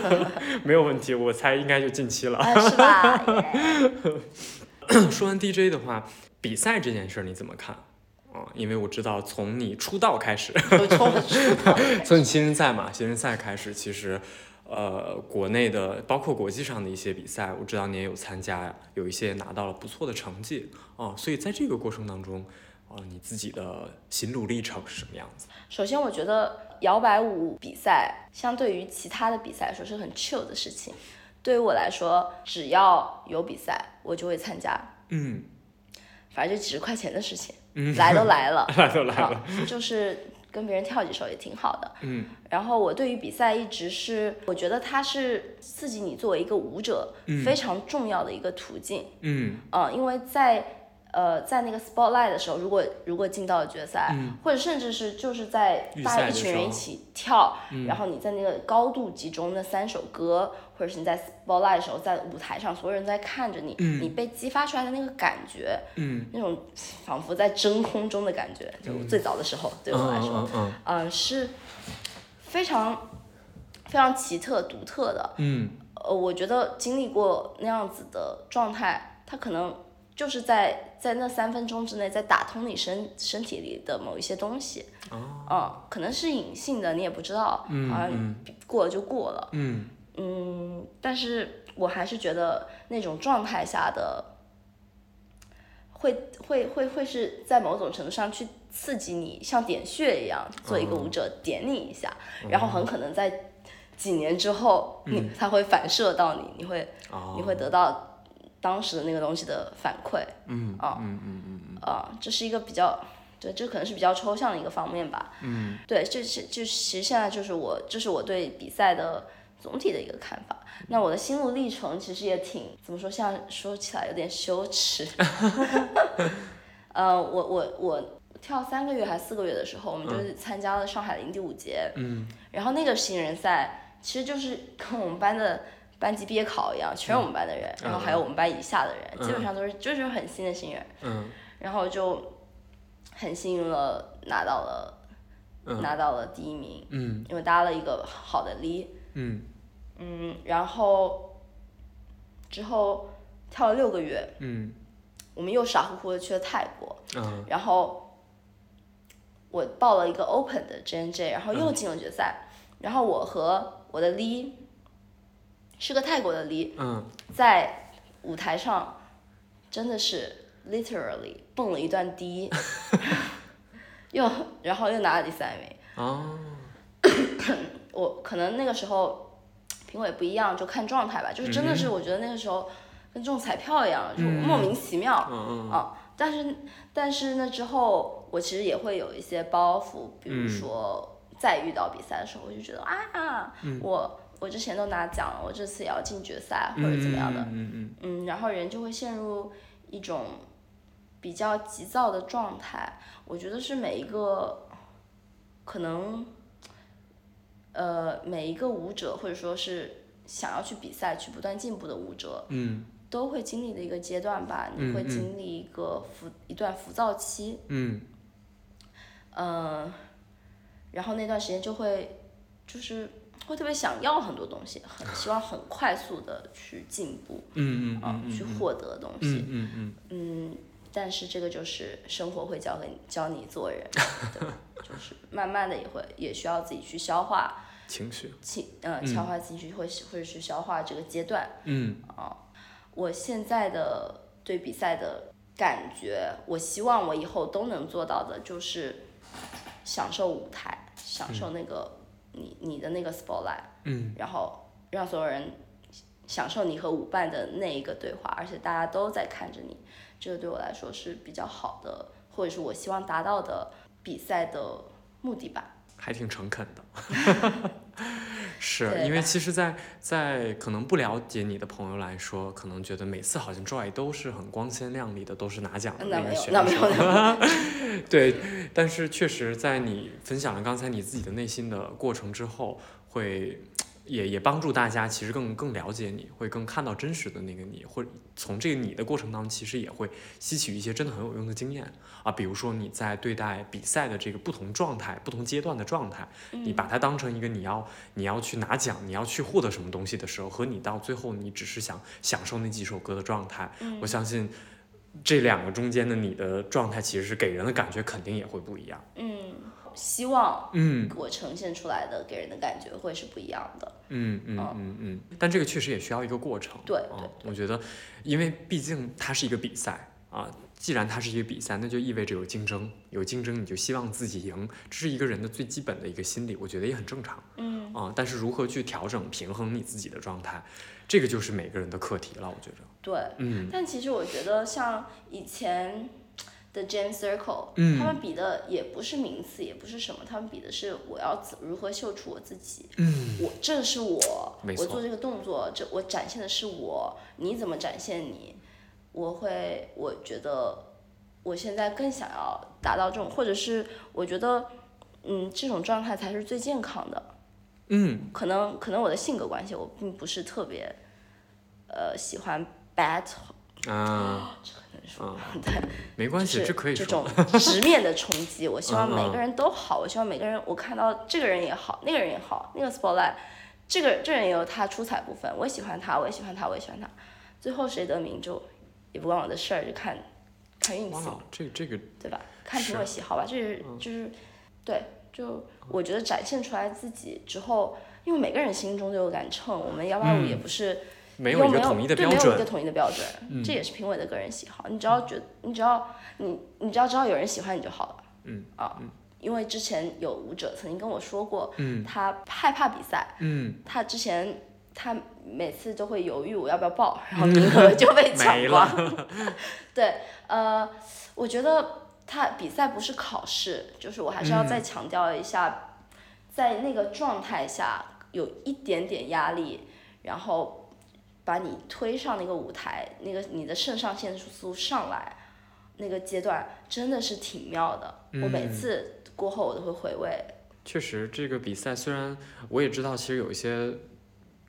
[laughs] 没有问题，我猜应该就近期了。啊，是吧？耶 [coughs] 说完 DJ 的话，比赛这件事儿你怎么看？啊、因为我知道从你出道开始，我从我出道开始 [laughs] 从你新人赛嘛，新人赛开始，其实，呃，国内的包括国际上的一些比赛，我知道你也有参加，有一些拿到了不错的成绩啊、所以在这个过程当中，啊、你自己的心路历程是什么样子？首先，我觉得摇摆舞比赛相对于其他的比赛来说是很 chill 的事情。对于我来说，只要有比赛，我就会参加，嗯，反正就几十块钱的事情，嗯来都来了，[laughs] 来都来了，啊，就是跟别人跳几首也挺好的。嗯。然后我对于比赛一直是，我觉得它是刺激你作为一个舞者非常重要的一个途径。嗯。嗯，因为在呃在那个 spotlight 的时候，如果如果进到了决赛，或者甚至是就是在大家一群人一起跳，然后你在那个高度集中那三首歌，或者是你在 spotlight 的时候，在舞台上所有人都在看着你，你被激发出来的那个感觉，嗯那种仿佛在真空中的感觉，就最早的时候对我来说，嗯嗯嗯，是非常非常奇特独特的。嗯呃，我觉得经历过那样子的状态，它可能就是在在那三分钟之内，在打通你身身体里的某一些东西。哦，嗯，可能是隐性的，你也不知道，嗯好像嗯过了就过了。嗯嗯，但是我还是觉得那种状态下的，会会会会是在某种程度上去刺激你，像点穴一样，做一个舞者点你一下，然后很可能在几年之后，你它会反射到你，你会哦，你会得到当时的那个东西的反馈。嗯啊嗯嗯嗯嗯。啊、这是一个比较，对，这可能是比较抽象的一个方面吧。嗯。对，这是就其实现在就是我，这是我对比赛的总体的一个看法。那我的心路历程其实也挺怎么说，像说起来有点羞耻。[laughs] 呃，我我我跳三个月还是四个月的时候，我们就是参加了上海零第五节，嗯。然后那个新人赛其实就是跟我们班的班级毕业考一样，全是我们班的人，然后还有我们班以下的人，基本上都是就是很新的新人。嗯。然后就很幸运了，拿到了、拿到了第一名，嗯。因为搭了一个好的 l 嗯。嗯，然后之后跳了六个月，嗯。我们又傻乎乎的去了泰国，嗯。然后我报了一个 open 的 JNJ，然后又进了决赛，然后我和我的 Lee 是个泰国的 l 嗯。在舞台上真的是 literally 蹦了一段第一，[laughs] 又然后又拿了第三名。哦 [laughs] 我可能那个时候评委不一样，就看状态吧，就是真的是我觉得那个时候跟中彩票一样，就莫名其妙。嗯嗯啊，但是但是那之后，我其实也会有一些包袱，比如说再遇到比赛的时候，我就觉得啊呀，我我之前都拿奖了，我这次也要进决赛或者怎么样的，嗯嗯。嗯，然后人就会陷入一种比较急躁的状态。我觉得是每一个可能，呃，每一个舞者或者说是想要去比赛、去不断进步的舞者，嗯都会经历的一个阶段吧。你会经历一个浮一段浮躁期，嗯呃，然后那段时间就会就是会特别想要很多东西，很希望很快速的去进步，嗯嗯啊、去获得东西。嗯嗯嗯，但是这个就是生活会教给你教你做人，对，就是慢慢的也会也需要自己去消化，情绪。情呃消化自己去会会去消化这个阶段。嗯。我现在的对比赛的感觉，我希望我以后都能做到的就是享受舞台，享受那个你你的那个 spotlight，嗯。然后让所有人享受你和舞伴的那一个对话，而且大家都在看着你，这个对我来说是比较好的或者是我希望达到的比赛的目的吧。还挺诚恳的。[laughs] 是因为其实在，在可能不了解你的朋友来说，可能觉得每次好像 Joy 都是很光鲜亮丽的，都是拿奖的那个选手。[laughs] [laughs] 对，但是确实在你分享了刚才你自己的内心的过程之后，会。也也帮助大家，其实更更了解你，会更看到真实的那个你，或者从这个你的过程当中，其实也会吸取一些真的很有用的经验啊。比如说你在对待比赛的这个不同状态、不同阶段的状态，你把它当成一个你要你要去拿奖、你要去获得什么东西的时候，和你到最后你只是想享受那几首歌的状态，我相信这两个中间的你的状态，其实是给人的感觉肯定也会不一样。嗯。希望，嗯，我呈现出来的给人的感觉会是不一样的。嗯嗯嗯嗯，但这个确实也需要一个过程。对对，我觉得，因为毕竟它是一个比赛啊，既然它是一个比赛，那就意味着有竞争，有竞争你就希望自己赢，这是一个人的最基本的一个心理，我觉得也很正常。嗯啊，但是如何去调整平衡你自己的状态，这个就是每个人的课题了，我觉得。对，嗯，但其实我觉得像以前。的 Jam Circle，他们比的也不是名次，也不是什么，他们比的是我要如何秀出我自己。嗯，我这是我，我做这个动作，这我展现的是我，你怎么展现你？我会，我觉得我现在更想要达到这种，或者是我觉得，嗯，这种状态才是最健康的。嗯，可能可能我的性格关系，我并不是特别，呃，喜欢 battle。啊，难说，[laughs] 对，没关系，这可以这种 [laughs] 直面的冲击，我希望每个人都好，我希望每个人，我看到这个人也好，那个人也好，那个 spotlight，这个这人也有他出彩部分，我也喜欢他，我也喜欢他，我也喜欢他，最后谁得名就也不关我的事儿，就看看运气，这这个对吧？看评委喜好吧，这是就是对，就我觉得展现出来自己之后，因为每个人心中都有杆秤，我们幺八五也不是。没有一个统一的标准，没有一个统一的标准，这也是评委的个人喜好。你只要觉，你只要你，你只要知道有人喜欢你就好了。嗯啊，因为之前有舞者曾经跟我说过，嗯，他害怕比赛，嗯，他之前他每次都会犹豫我要不要报，然后名额就被抢光。[laughs] 对，呃，我觉得他比赛不是考试，就是我还是要再强调一下，在那个状态下有一点点压力，然后。把你推上那个舞台，那个你的肾上腺素上来，那个阶段真的是挺妙的。我每次过后我都会回味。确实，这个比赛虽然我也知道，其实有一些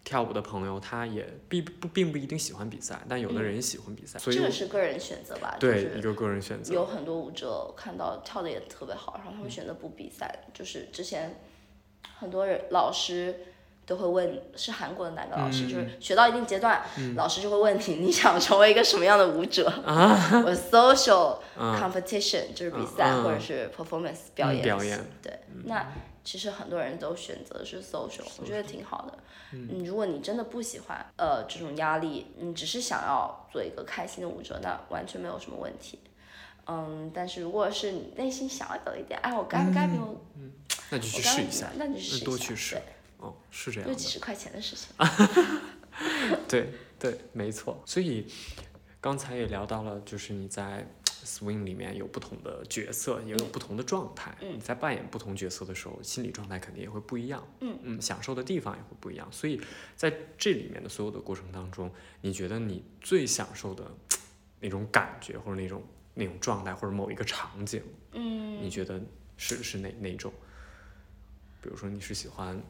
跳舞的朋友，他也并不并不一定喜欢比赛，但有的人喜欢比赛。这个是个人选择吧？对，一个个人选择。有很多舞者看到跳的也特别好，然后他们选择不比赛。就是之前很多人老师。都会问是韩国的哪个老师，就是学到一定阶段，老师就会问你你想成为一个什么样的舞者？我 [laughs] social competition 就是比赛或者是 performance 表演。表演。对，那其实很多人都选择是 social，我觉得挺好的。嗯，如果你真的不喜欢呃这种压力，你只是想要做一个开心的舞者，那完全没有什么问题。嗯，但是如果是你内心想要有一点，哎，我该不该没有？嗯，那就去试一下，那就试一下。哦，是这样，就几十块钱的事情。[laughs] 对对，没错。所以刚才也聊到了，就是你在 swing 里面有不同的角色，也有不同的状态。你在扮演不同角色的时候，心理状态肯定也会不一样。嗯嗯，享受的地方也会不一样。所以在这里面的所有的过程当中，你觉得你最享受的那种感觉，或者那种那种状态，或者某一个场景，嗯，你觉得是是哪哪种？比如说，你是喜欢。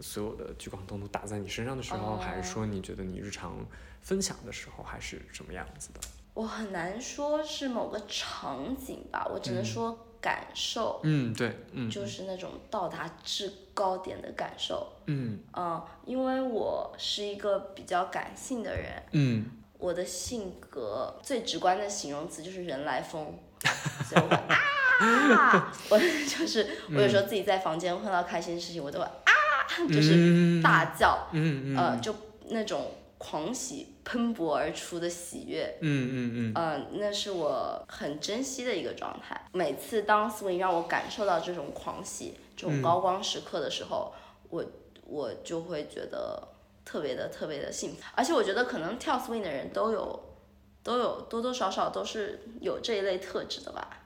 所有的聚光灯都打在你身上的时候，还是说你觉得你日常分享的时候，还是什么样子的？我很难说是某个场景吧，我只能说感受。嗯，对，嗯，就是那种到达制高点的感受。嗯嗯，因为我是一个比较感性的人。嗯，我的性格最直观的形容词就是人来疯，[laughs] 所以我会啊，我就是我有时候自己在房间碰到开心的事情，我都会啊。就是大叫，呃，就那种狂喜喷薄而出的喜悦，嗯嗯嗯，呃，那是我很珍惜的一个状态。每次当 swing 让我感受到这种狂喜、这种高光时刻的时候，我我就会觉得特别的、特别的幸福。而且我觉得可能跳 swing 的人都有都有多多少少都是有这一类特质的吧。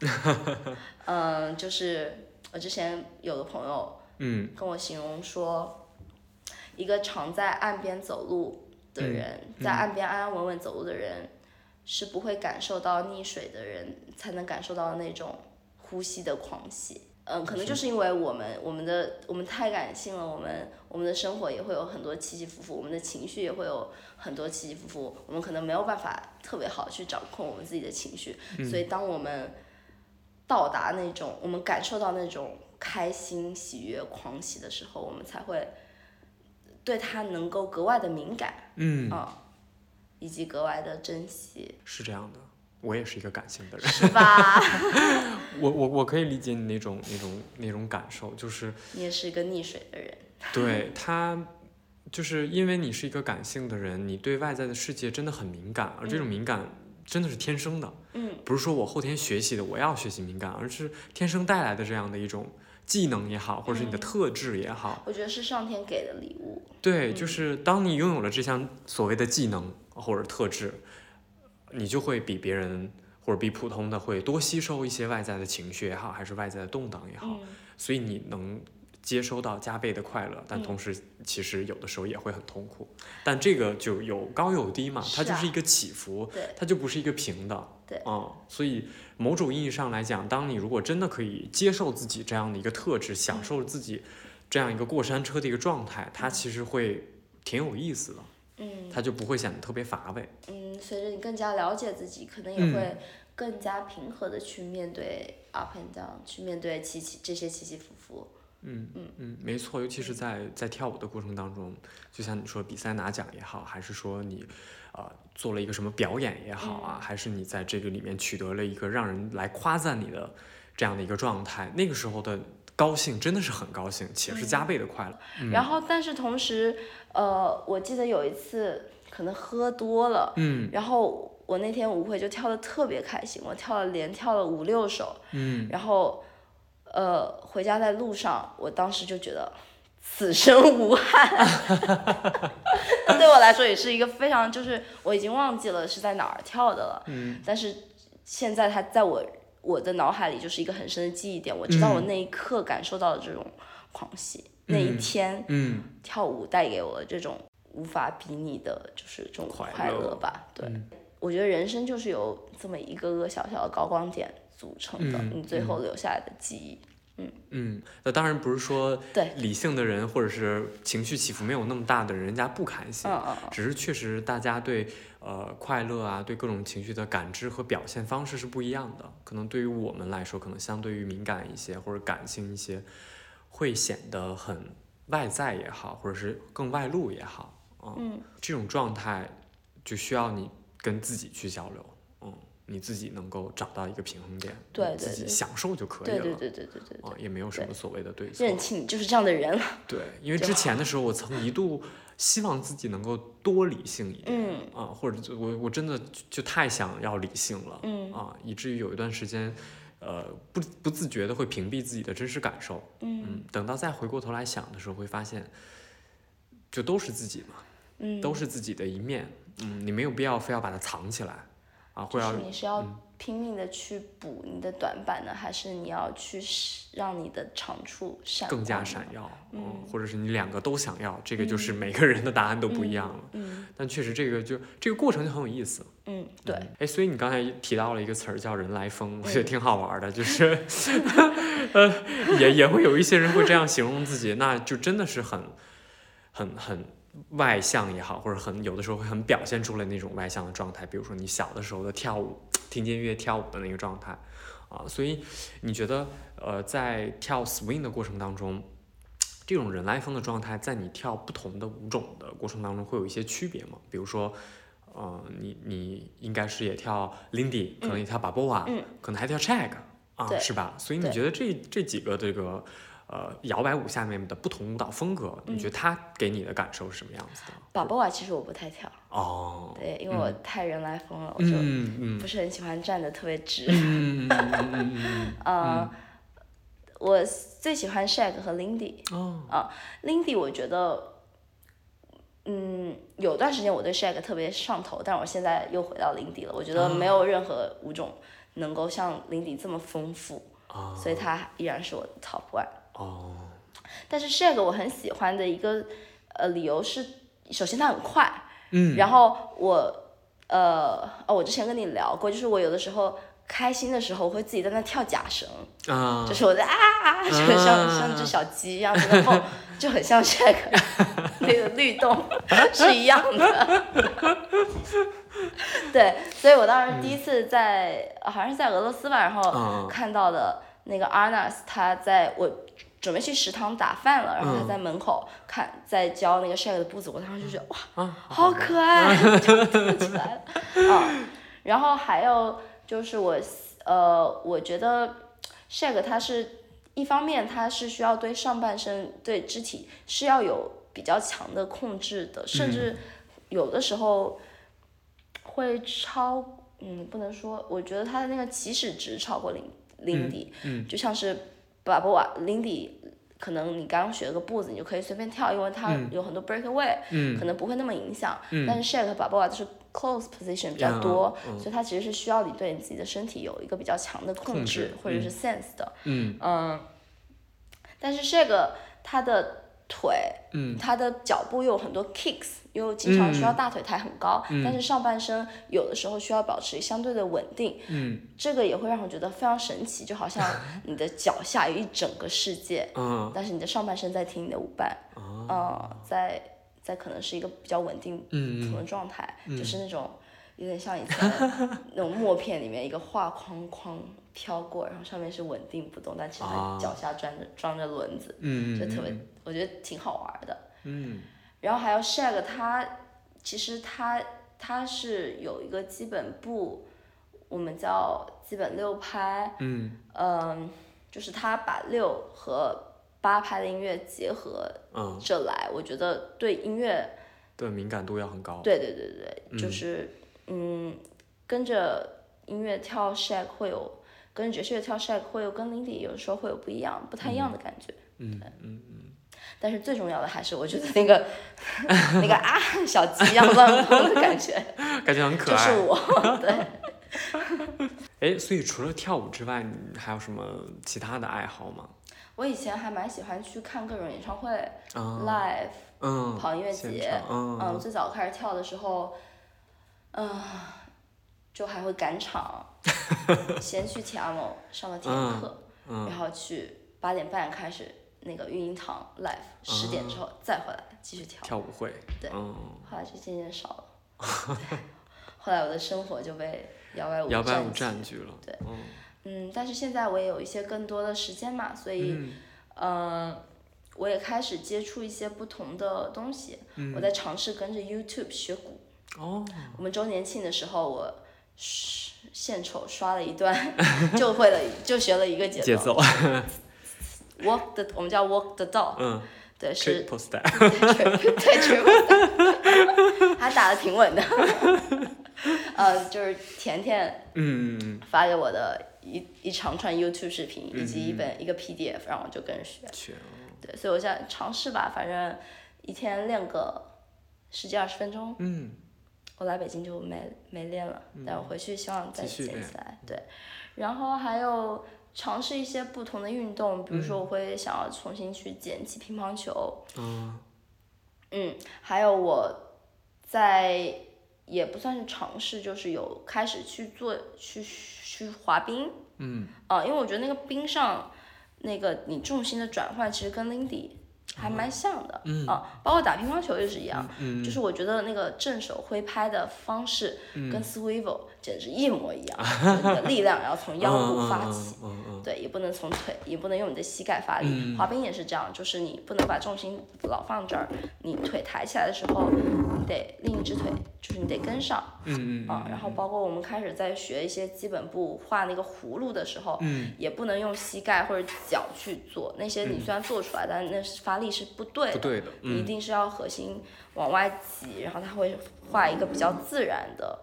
[laughs] 嗯，就是我之前有个朋友，嗯，跟我形容说，一个常在岸边走路的人，在岸边安安稳稳走路的人，是不会感受到溺水的人才能感受到那种呼吸的狂喜。嗯，可能就是因为我们我们的我们太感性了，我们我们的生活也会有很多起起伏伏，我们的情绪也会有很多起起伏伏，我们可能没有办法特别好去掌控我们自己的情绪，所以当我们到达那种我们感受到那种开心、喜悦、狂喜的时候，我们才会对他能够格外的敏感，嗯，啊，以及格外的珍惜，是这样的。我也是一个感性的人，是吧？[laughs] 我我我可以理解你那种那种那种感受，就是你也是一个溺水的人，对他，就是因为你是一个感性的人，你对外在的世界真的很敏感，而这种敏感真的是天生的，嗯，不是说我后天学习的，我要学习敏感，而是天生带来的这样的一种技能也好，或者是你的特质也好，我觉得是上天给的礼物，对，就是当你拥有了这项所谓的技能或者特质，你就会比别人或者比普通的会多吸收一些外在的情绪也好，还是外在的动荡也好，嗯。所以你能接收到加倍的快乐，但嗯同时其实有的时候也会很痛苦。但这个就有高有低嘛，它就是一个起伏，对它就不是一个平的。对嗯，所以某种意义上来讲，当你如果真的可以接受自己这样的一个特质，享受自己这样一个过山车的一个状态，它其实会挺有意思的，嗯它就不会显得特别乏味。嗯，随着你更加了解自己，可能也嗯会更加平和的去面对 up and down，去面对起起这些起起伏伏。嗯嗯。嗯，没错，尤其是在在跳舞的过程当中，就像你说比赛拿奖也好，还是说你，呃，做了一个什么表演也好啊，还是你在这个里面取得了一个让人来夸赞你的这样的一个状态，那个时候的高兴真的是很高兴，且是加倍的快乐。然后，但是同时，呃，我记得有一次可能喝多了，嗯。然后我那天舞会就跳的特别开心，我跳了连跳了五六首，嗯，然后，呃，回家在路上，我当时就觉得此生无憾。[laughs] 那对我来说也是一个非常，就是我已经忘记了是在哪儿跳的了，嗯，但是现在它在我我的脑海里就是一个很深的记忆点，我知道我嗯。那一刻感受到的这种狂喜，那一天嗯。跳舞带给我的这种无法比拟的，就是这种快快乐乐吧。对，嗯。我觉得人生就是有这么一个个小小的高光点组成的，嗯你最后留下来的记忆。嗯嗯，那当然不是说对理性的人或者是情绪起伏没有那么大的人，人家不开心。只是确实大家对呃快乐啊，对各种情绪的感知和表现方式是不一样的。可能对于我们来说，可能相对于敏感一些或者感性一些，会显得很外在也好，或者是更外露也好啊、嗯这种状态就需要你跟自己去交流，嗯，你自己能够找到一个平衡点，自己享受就可以了。对对对对对对。啊，也没有什么所谓的对错。认清你就是这样的人。对，因为之前的时候，我曾一度希望自己能够多理性一点，嗯。啊，或者就我我真的就就太想要理性了，嗯。啊，以至于有一段时间，呃，不不自觉的会屏蔽自己的真实感受，嗯。嗯，等到再回过头来想的时候，会发现，就都是自己嘛，嗯，都是自己的一面，嗯，你没有必要非要把它藏起来，啊，就会要是你是要拼命的去补你的短板呢，还是你要去使让你的长处闪更加？闪耀，嗯或者是你两个都想要，这个就是每个人的答案都不一样了。嗯但确实这个就这个过程就很有意思。嗯，对，嗯，哎，所以你刚才提到了一个词儿叫“人来疯”，我觉得嗯挺好玩儿的，就是，[laughs] 呃，也也会有一些人会这样形容自己，那就真的是很、很、很外向也好，或者很有的时候会很表现出来那种外向的状态，比如说你小的时候的跳舞，[tsk] 听见音乐跳舞的那个状态，啊，所以你觉得，呃，在跳 swing 的过程当中，[tsk] 这种人来疯的状态，在你跳不同的舞种的过程当中会有一些区别吗？比如说，呃，你你应该是也跳 Lindy，可能也跳 b a b o a 嗯可能还跳 Check 啊，是吧？所以你觉得这这几个这个呃摇摆舞下面的不同舞蹈风格，你觉得它给你的感受是什么样子的？宝宝啊，其实我不太跳，哦，对，因为我太人来疯了，我就不是很喜欢站的特别直。嗯 [laughs] 我最喜欢 Shag 和 Lindy。嗯，哦，Lindy 我觉得嗯，有段时间我对 Shag 特别上头，但我现在又回到林迪了。我觉得没有任何舞种能够像林迪这么丰富，所以它依然是我的 Top One。哦，但是 Shag 我很喜欢的一个呃理由是，首先它很快，嗯，然后我呃哦，我之前跟你聊过，就是我有的时候开心的时候，我会自己在那跳假绳，啊。就，是我在啊，就很像像只小鸡一样在那蹦，[laughs] 就很像 Shag 那个律动是一样的。[laughs] 对，所以我当时第一次在、好像是在俄罗斯吧，然后嗯。看到的那个 Arnas，他在我准备去食堂打饭了，然后他在门口看在教那个 shake 的步子，我当时就觉得哇，啊，好可爱，就跳起来了啊。然后还有就是我呃，我觉得 shake 它是一方面它是需要对上半身对肢体是要有比较强的控制的，甚至有的时候会超嗯不能说，我觉得它的那个起始值超过林林迪，嗯。就像是巴布瓦林迪。可能你刚学了个步子，你就可以随便跳，因为它有很多 breakaway，、嗯可能不会那么影响。嗯但是 shake 和 b a b o a 就是 close position 比较多，所以它其实是需要你对你自己的身体有一个比较强的控控制制或者是 sense 的。嗯嗯，但是 shake 它的腿，嗯。他的脚步又有很多 kicks，又经常需要嗯。大腿抬很高，但是上半身有的时候需要保持相对的稳定，嗯。这个也会让我觉得非常神奇，就好像你的脚下有一整个世界，[laughs] 嗯。但是你的上半身在听你的舞伴，哦。呃，在在可能是一个比较稳定嗯的状态，就是那种有点像以前 [laughs] 那种默片里面一个画框框飘过，然后上面是稳定不动，但其实它啊。脚下装着装着轮子，嗯就特别我觉得挺好玩的。嗯。然后还有 shag，它其实它它是有一个基本步，我们叫基本六拍，嗯。嗯，就是它把六和八拍的音乐结合嗯，着来，我觉得对音乐，对敏感度要很高。对对对对，就是嗯，跟着音乐跳 shag 会有，跟爵士乐跳 shake 会有跟 Lindy 有时候会有不一样、不太一样的感觉。嗯嗯嗯但是最重要的还是，我觉得那个那个啊小鸡一样乱 [laughs] 跑的感觉，嗯，感觉很可爱就是。我。[laughs] 对，哎，所以除了跳舞之外，你还有什么其他的爱好吗？我以前还蛮喜欢去看各种演唱会、嗯，live，嗯，跑音乐节。嗯嗯，最早开始跳的时候，嗯、就还会赶场，[laughs] 先去 Tiamo 上了体验课，嗯然后去八点半开始那个育婴堂 live，十点之后再回来继续跳。跳舞会。对嗯，后来就渐渐少了。对，后来我的生活就被摇摆舞摇摆舞占占据了。对嗯嗯，但是现在我也有一些更多的时间嘛，所以，嗯呃，我也开始接触一些不同的东西。嗯我在尝试跟着 YouTube 学鼓。哦，我们周年庆的时候，我刷献丑刷了一段，[laughs] 就会了，就学了一个节节奏。[laughs] Walk the，我们叫 Walk the dog，嗯对，是，triple step。对 triple，还打的挺稳的。[laughs] 呃，就是甜甜发给我的一一长串 YouTube 视频，以及嗯一本一个 PDF，然后我就跟着学。去。对，所以我现在尝试吧，反正一天练个十几二十分钟。嗯我来北京就没没练了，但我回去希望再继续练捡起来。对，然后还有尝试一些不同的运动，比如说我会想要重新去捡起乒乓球，嗯嗯，还有我在也不算是尝试，就是有开始去做去去滑冰，嗯。啊，因为我觉得那个冰上那个你重心的转换其实跟 Lindy 还蛮像的，嗯啊，包括打乒乓球也是一样，嗯就是我觉得那个正手挥拍的方式跟 swivel 简直一模一样，就是你的力量要从腰部发起。对，也不能从腿，也不能用你的膝盖发力。嗯滑冰也是这样，就是你不能把重心老放这儿，你腿抬起来的时候，你得另一只腿，就是你得跟上嗯嗯啊。然后包括我们开始在学一些基本步，画那个葫芦的时候，嗯也不能用膝盖或者脚去做，那些你虽然做出来，但那是发力是不对的。不对的。你一嗯定是要核心往外挤，然后它会画一个比较自然的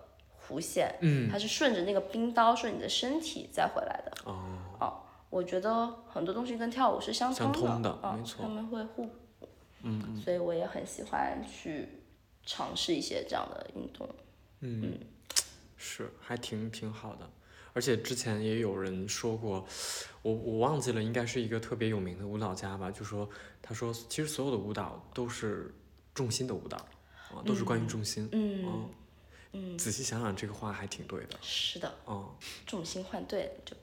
弧线，嗯它是顺着那个冰刀，顺你的身体再回来的。哦我觉得很多东西跟跳舞是相相通的，通的嗯没错他们会互补，嗯嗯所以我也很喜欢去尝试一些这样的运动。嗯，是还挺挺好的。而且之前也有人说过，我我忘记了，应该是一个特别有名的舞蹈家吧，就说他说其实所有的舞蹈都是重心的舞蹈啊，都是关于重心。嗯嗯，仔细想想，这个话还挺对的。是的。嗯，重心换对了就。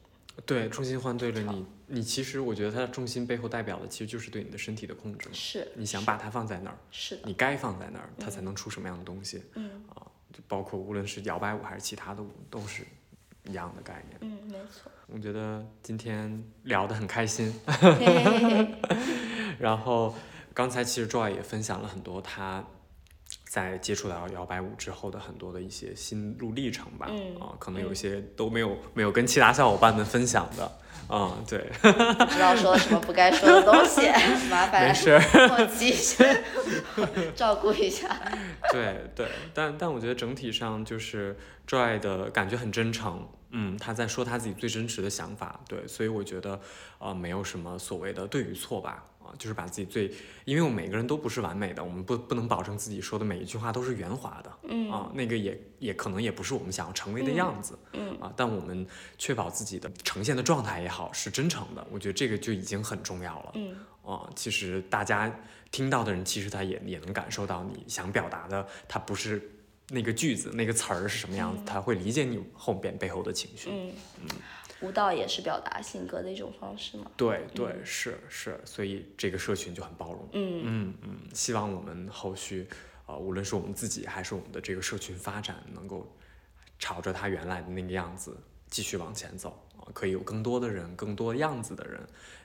对，重心换对了，你你其实我觉得它的重心背后代表的其实就是对你的身体的控制。是。你想把它放在那儿，是的。你该放在那儿，它才能出什么样的东西。嗯。啊，就包括无论是摇摆舞还是其他的舞，都是。一样的概念，嗯，没错。我觉得今天聊得很开心，[laughs] 然后刚才其实 Joy 也分享了很多他在接触到摇摆舞之后的很多的一些心路历程吧，啊，可能有一些都没有没有跟其他小伙伴们分享的，嗯，对，不知道说了什么不该说的东西，麻烦 [laughs] 没事，我记一下，[laughs] 照顾一下。对对，但但我觉得整体上就是 Joy 的感觉很真诚。嗯，他在说他自己最真实的想法，对，所以我觉得，呃，没有什么所谓的对与错吧，啊，就是把自己最，因为我们每个人都不是完美的，我们不不能保证自己说的每一句话都是圆滑的，嗯，啊，那个也也可能也不是我们想要成为的样子，嗯，啊，但我们确保自己的呈现的状态也好是真诚的，我觉得这个就已经很重要了，嗯，啊，其实大家听到的人其实他也也能感受到你想表达的，他不是。那个句子、那个词儿是什么样子？他会理解你后边背后的情绪。嗯嗯，舞蹈也是表达性格的一种方式嘛？对对，是是，所以这个社群就很包容。嗯嗯嗯，希望我们后续，呃，无论是我们自己还是我们的这个社群发展，能够朝着他原来的那个样子继续往前走啊，可以有更多的人、更多样子的人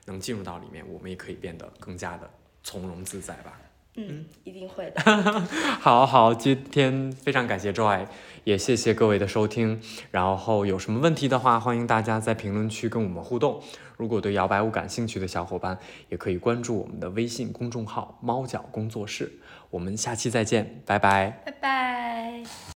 能进入到里面，我们也可以变得更加的从容自在吧。嗯，一定会的。[laughs] 好好，今天非常感谢 Joy，也谢谢各位的收听。然后有什么问题的话，欢迎大家在评论区跟我们互动。如果对摇摆舞感兴趣的小伙伴，也可以关注我们的微信公众号“猫脚工作室”。我们下期再见，拜拜。拜拜。